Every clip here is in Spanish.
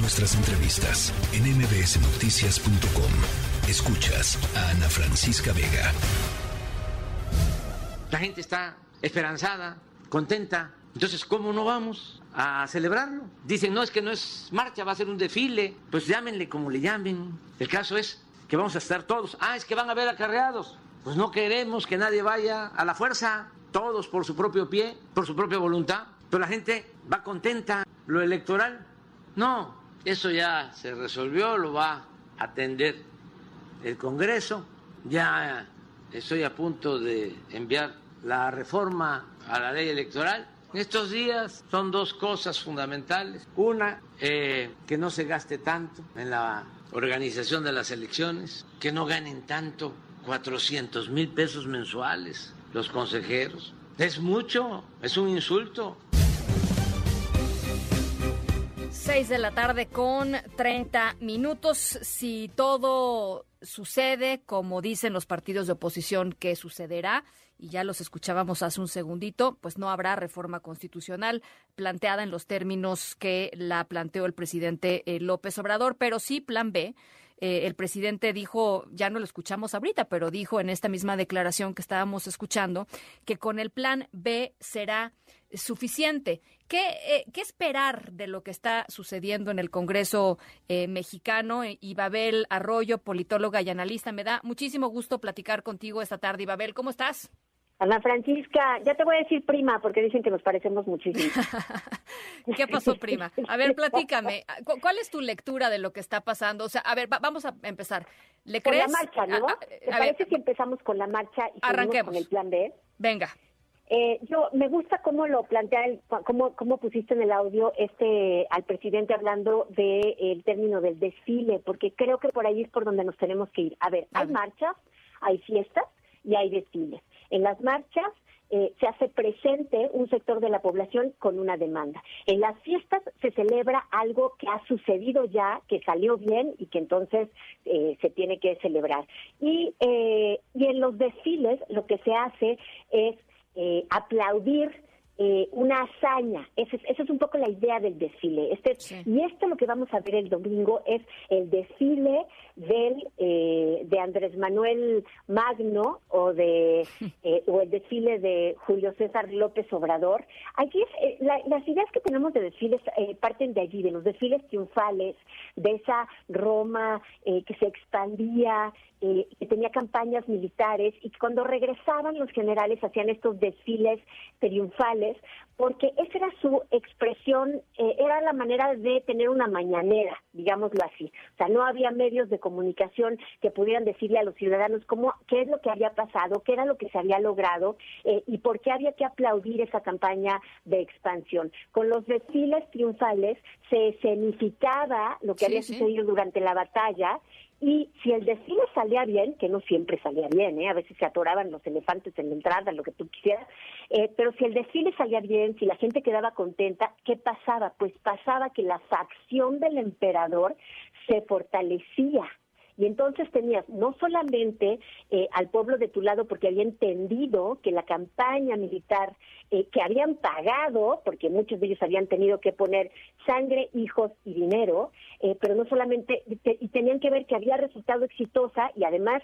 nuestras entrevistas en mbsnoticias.com. Escuchas a Ana Francisca Vega. La gente está esperanzada, contenta. Entonces, ¿cómo no vamos a celebrarlo? Dicen, no, es que no es marcha, va a ser un desfile. Pues llámenle como le llamen. El caso es que vamos a estar todos. Ah, es que van a haber acarreados. Pues no queremos que nadie vaya a la fuerza, todos por su propio pie, por su propia voluntad. Pero la gente va contenta. Lo electoral, no, eso ya se resolvió, lo va a atender el Congreso. Ya estoy a punto de enviar la reforma a la ley electoral. En estos días son dos cosas fundamentales. Una, eh, que no se gaste tanto en la organización de las elecciones, que no ganen tanto, 400 mil pesos mensuales los consejeros. Es mucho, es un insulto. 6 de la tarde con 30 minutos. Si todo sucede como dicen los partidos de oposición que sucederá, y ya los escuchábamos hace un segundito, pues no habrá reforma constitucional planteada en los términos que la planteó el presidente eh, López Obrador, pero sí plan B. Eh, el presidente dijo, ya no lo escuchamos ahorita, pero dijo en esta misma declaración que estábamos escuchando, que con el plan B será suficiente. ¿Qué, eh, ¿Qué, esperar de lo que está sucediendo en el Congreso mexicano? Y Babel Arroyo, politóloga y analista, me da muchísimo gusto platicar contigo esta tarde. Babel, ¿cómo estás? Ana Francisca, ya te voy a decir prima porque dicen que nos parecemos muchísimo. ¿Qué pasó, prima? A ver, platícame. ¿Cuál es tu lectura de lo que está pasando? O sea, a ver, vamos a empezar. ¿Le crees? Con la marcha, ¿no? ¿Te parece que empezamos con la marcha y arranquemos con el plan B? Venga. Eh, yo me gusta cómo lo plantea, el, cómo, cómo pusiste en el audio este al presidente hablando del el término del desfile, porque creo que por ahí es por donde nos tenemos que ir. A ver, hay marchas, hay fiestas y hay desfiles. En las marchas eh, se hace presente un sector de la población con una demanda. En las fiestas se celebra algo que ha sucedido ya, que salió bien y que entonces eh, se tiene que celebrar. Y, eh, y en los desfiles lo que se hace es aplaudir eh, una hazaña. Esa es, un poco la idea del desfile. Este, Y esto lo que vamos a ver el domingo es el desfile del eh, de Andrés Manuel Magno o de eh, o el desfile de Julio César López Obrador. Allí las ideas que tenemos de desfiles parten de allí, de los desfiles triunfales, de esa Roma que se expandía, que tenía campañas militares y cuando regresaban los generales hacían estos desfiles triunfales porque esa era su expresión, eh, era la manera de tener una mañanera, digámoslo así. O sea, no había medios de comunicación que pudieran decirle a los ciudadanos cómo, qué es lo que había pasado, qué era lo que se había logrado eh, y por qué había que aplaudir esa campaña de expansión. Con los desfiles triunfales se escenificaba lo que había sucedido durante la batalla y si el desfile salía bien, que no siempre salía bien, ¿eh? a veces se atoraban los elefantes en la entrada, lo que tú quisieras, eh, pero si el desfile salía bien, si la gente quedaba contenta, ¿qué pasaba? Pues pasaba que la facción del emperador se fortalecía y entonces tenías no solamente eh, al pueblo de tu lado porque había entendido que la campaña militar eh, que habían pagado, porque muchos de ellos habían tenido que poner sangre, hijos y dinero, eh, pero no solamente, y tenían que ver que había resultado exitosa y además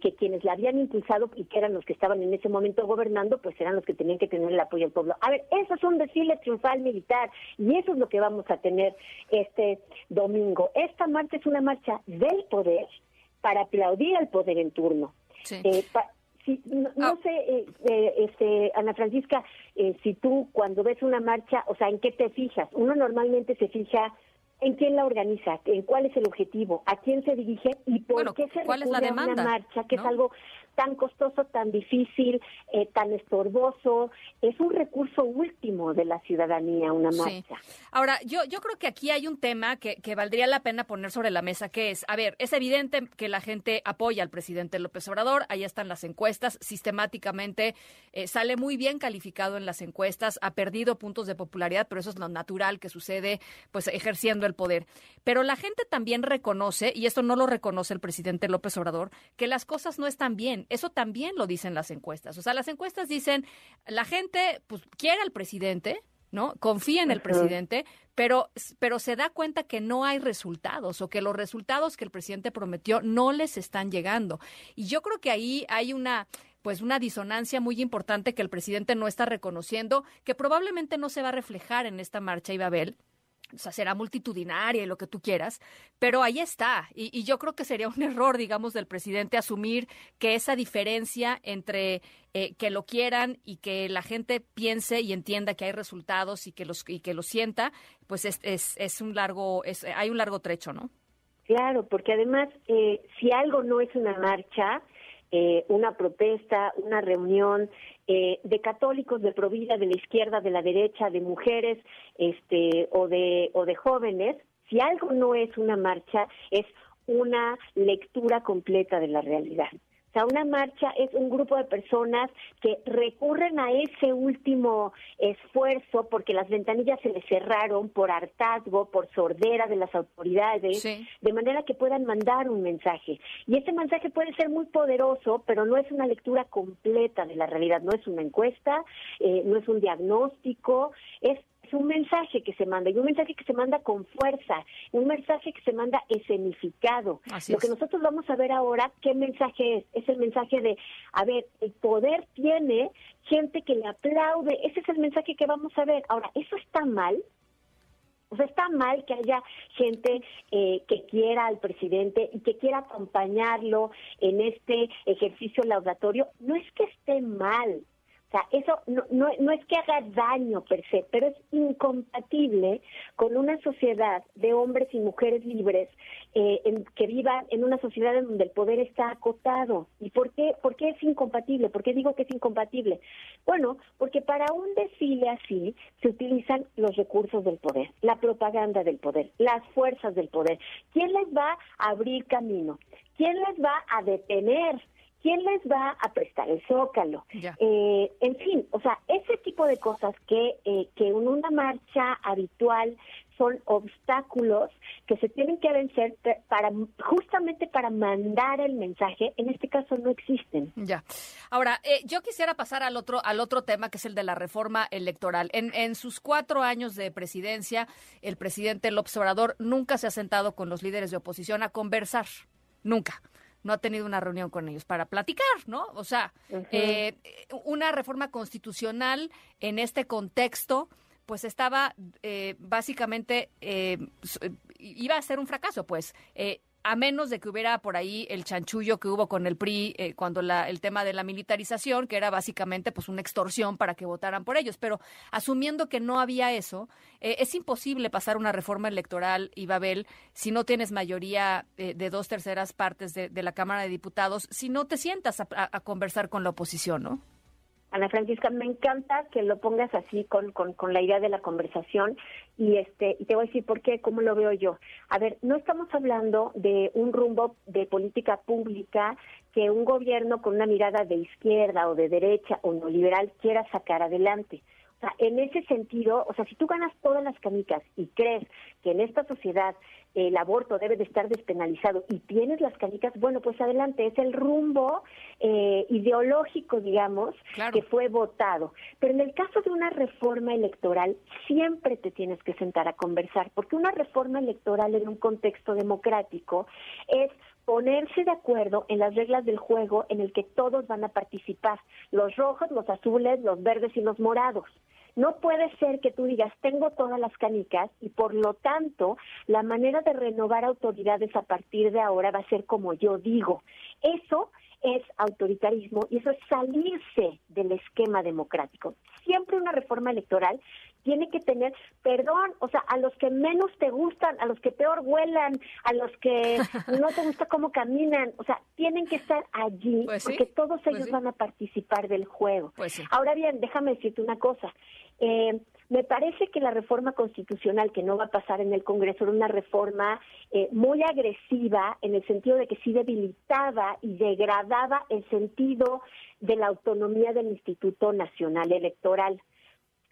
que quienes la habían impulsado y que eran los que estaban en ese momento gobernando, pues eran los que tenían que tener el apoyo del pueblo. A ver, eso es un desfile triunfal militar y eso es lo que vamos a tener este domingo. Esta marcha es una marcha del poder para aplaudir al poder en turno. Eh, no, ah. sé, eh, eh, este, Ana Francisca, si tú cuando ves una marcha, o sea, ¿en qué te fijas? Uno normalmente se fija en quién la organiza, en cuál es el objetivo, a quién se dirige y por qué se ¿cuál es la demanda? una marcha, que es algo tan costoso, tan difícil, eh, tan estorboso. Es un recurso último de la ciudadanía, una marcha. Ahora, yo, yo creo que aquí hay un tema que, que valdría la pena poner sobre la mesa, que es, a ver, es evidente que la gente apoya al presidente López Obrador, ahí están las encuestas, sistemáticamente eh, sale muy bien calificado en las encuestas, ha perdido puntos de popularidad, pero eso es lo natural que sucede, pues ejerciendo el poder. Pero la gente también reconoce, y esto no lo reconoce el presidente López Obrador, que las cosas no están bien eso también lo dicen las encuestas. O sea, las encuestas dicen, la gente pues quiere al presidente, ¿no? Confía en el presidente, pero, pero se da cuenta que no hay resultados o que los resultados que el presidente prometió no les están llegando. Y yo creo que ahí hay una pues una disonancia muy importante que el presidente no está reconociendo, que probablemente no se va a reflejar en esta marcha Ibabel, o sea, será multitudinaria y lo que tú quieras, pero ahí está. Y, yo creo que sería un error, digamos, del presidente asumir que esa diferencia entre eh, que lo quieran y que la gente piense y entienda que hay resultados y que los y que lo sienta, pues es, es, es un largo, es, hay un largo trecho, ¿no? Claro, porque además, eh, si algo no es una marcha, eh, una protesta, una reunión eh, de católicos de Provida, de la izquierda, de la derecha, de mujeres este, o, de, o de jóvenes, si algo no es una marcha, es una lectura completa de la realidad sea, una marcha es un grupo de personas que recurren a ese último esfuerzo porque las ventanillas se les cerraron por hartazgo, por sordera de las autoridades, de manera que puedan mandar un mensaje. Y ese mensaje puede ser muy poderoso, pero no es una lectura completa de la realidad, no es una encuesta, eh, no es un diagnóstico, es es un mensaje que se manda y un mensaje que se manda con fuerza, un mensaje que se manda escenificado. Lo que nosotros vamos a ver ahora, ¿qué mensaje es? Es el mensaje de, a ver, el poder tiene gente que le aplaude, ese es el mensaje que vamos a ver. Ahora, ¿eso está mal? O sea, está mal que haya gente eh, que quiera al presidente y que quiera acompañarlo en este ejercicio laudatorio. No es que esté mal, eso no, no, es que haga daño per se, pero es incompatible con una sociedad de hombres y mujeres libres eh, que vivan en una sociedad en donde el poder está acotado. ¿Y por qué, por qué es incompatible? ¿Por qué digo que es incompatible? Bueno, porque para un desfile así se utilizan los recursos del poder, la propaganda del poder, las fuerzas del poder. ¿Quién les va a abrir camino? ¿Quién les va a detener? ¿Quién les va a prestar el zócalo? Eh, en fin, o sea, ese tipo de cosas que, eh, que en una marcha habitual son obstáculos que se tienen que vencer para justamente para mandar el mensaje. En este caso no existen. Ya. Ahora, eh, yo quisiera pasar al otro al otro tema que es el de la reforma electoral. En, en sus cuatro años de presidencia, el presidente López Obrador nunca se ha sentado con los líderes de oposición a conversar. Nunca no ha tenido una reunión con ellos para platicar, ¿no? O sea, eh, una reforma constitucional en este contexto, pues estaba eh, básicamente, eh, iba a ser un fracaso, pues a menos de que hubiera por ahí el chanchullo que hubo con el PRI eh, cuando la, el tema de la militarización, que era básicamente pues una extorsión para que votaran por ellos. Pero asumiendo que no había eso, eh, es imposible pasar una reforma electoral, y Babel, si no tienes mayoría eh, de dos terceras partes de, la Cámara de Diputados, si no te sientas a conversar con la oposición, ¿no? Ana Francisca, me encanta que lo pongas así con, con, con, la idea de la conversación y este y te voy a decir por qué, cómo lo veo yo. A ver, no estamos hablando de un rumbo de política pública que un gobierno con una mirada de izquierda o de derecha o no liberal quiera sacar adelante. O sea, en ese sentido, o sea, si tú ganas todas las canicas y crees que en esta sociedad el aborto debe de estar despenalizado y tienes las canicas, bueno, pues adelante, es el rumbo eh, ideológico, digamos, que fue votado. Pero en el caso de una reforma electoral, siempre te tienes que sentar a conversar, porque una reforma electoral en un contexto democrático es ponerse de acuerdo en las reglas del juego en el que todos van a participar, los rojos, los azules, los verdes y los morados. No puede ser que tú digas, tengo todas las canicas y por lo tanto la manera de renovar autoridades a partir de ahora va a ser como yo digo. Eso es autoritarismo y eso es salirse del esquema democrático. Siempre una reforma electoral tiene que tener perdón, o sea, a los que menos te gustan, a los que peor huelan, a los que no te gusta cómo caminan, o sea, tienen que estar allí pues porque todos pues ellos van a participar del juego. Pues Ahora bien, déjame decirte una cosa. Eh, me parece que la reforma constitucional que no va a pasar en el Congreso era una reforma eh, muy agresiva en el sentido de que sí debilitaba y degradaba el sentido de la autonomía del Instituto Nacional Electoral.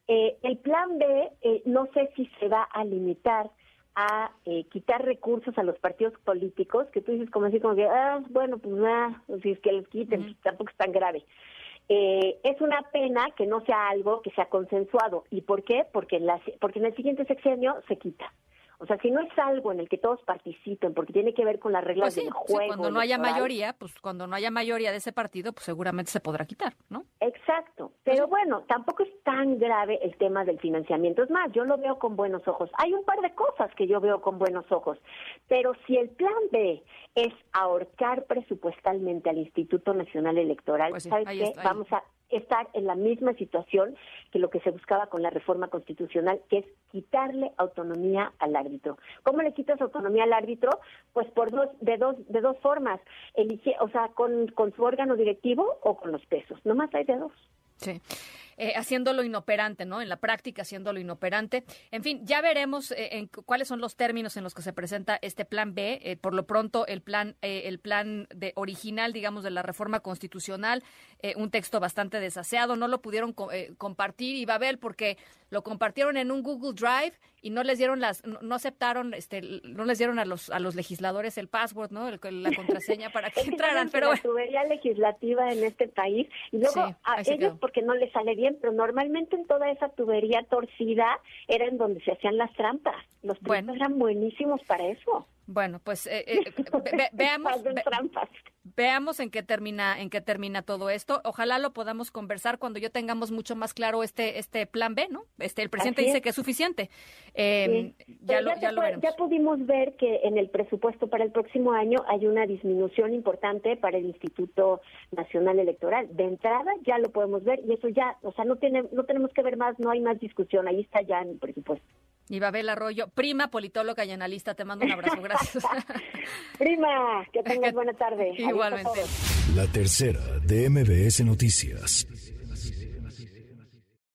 Eh, el plan B eh, no sé si se va a limitar a quitar recursos a los partidos políticos, que tú dices como así como que, ah, bueno, pues nada, si es que les quiten, tampoco es tan grave. Eh, es una pena que no sea algo que sea consensuado. ¿Y por qué? Porque en, la, porque en el siguiente sexenio se quita. O sea, si no es algo en el que todos participen, porque tiene que ver con las reglas pues del juego. cuando no haya mayoría, pues cuando no haya mayoría de ese partido, pues seguramente se podrá quitar, ¿no? Exacto. Pero bueno, tampoco es tan grave el tema del financiamiento. Es más, yo lo veo con buenos ojos. Hay un par de cosas que yo veo con buenos ojos. Pero si el plan B es ahorcar presupuestalmente al Instituto Nacional Electoral, Pues sí, ¿sabes qué? está. Vamos a estar en la misma situación que lo que se buscaba con la reforma constitucional, que es quitarle autonomía al árbitro. ¿Cómo le quitas autonomía al árbitro? Pues por dos, de dos, de dos formas, Elige, o sea, con, con su órgano directivo o con los pesos. Nomás hay de dos. Sí. Eh, haciéndolo inoperante, ¿no? En la práctica, haciéndolo inoperante. En fin, ya veremos eh, cuáles son los términos en los que se presenta este plan B. Eh, por lo pronto, el plan, eh, el plan de original, digamos, de la reforma constitucional, eh, un texto bastante desaseado. No lo pudieron co- compartir y Babel porque lo compartieron en un Google Drive y no les dieron las, no, aceptaron, este, no les dieron a los a los legisladores el password, ¿no? El- la contraseña para que entraran. Pero la tubería legislativa en este país y luego Sí, a ellos quedó. porque no les sale bien, pero normalmente en toda esa tubería torcida era en donde se hacían las trampas. Los Bueno. eran buenísimos para eso. Bueno, pues eh, eh, ve- ve- veamos. Hacen ve- trampas. Veamos en qué termina, en qué termina todo esto. Ojalá lo podamos conversar cuando yo tengamos mucho más claro este, este plan B, ¿no? Este, el presidente dice que es suficiente. Eh, Sí. Ya lo, ya lo puede- veremos. ya pudimos ver que en el presupuesto para el próximo año hay una disminución importante para el Instituto Nacional Electoral. De entrada ya lo podemos ver y eso ya, o sea, no tiene, no tenemos que ver más, no hay más discusión, ahí está ya en el presupuesto. Y Babel Arroyo, prima, politóloga y analista, te mando un abrazo. Gracias. Prima, que tengas buena tarde. Igualmente. La tercera de MBS Noticias.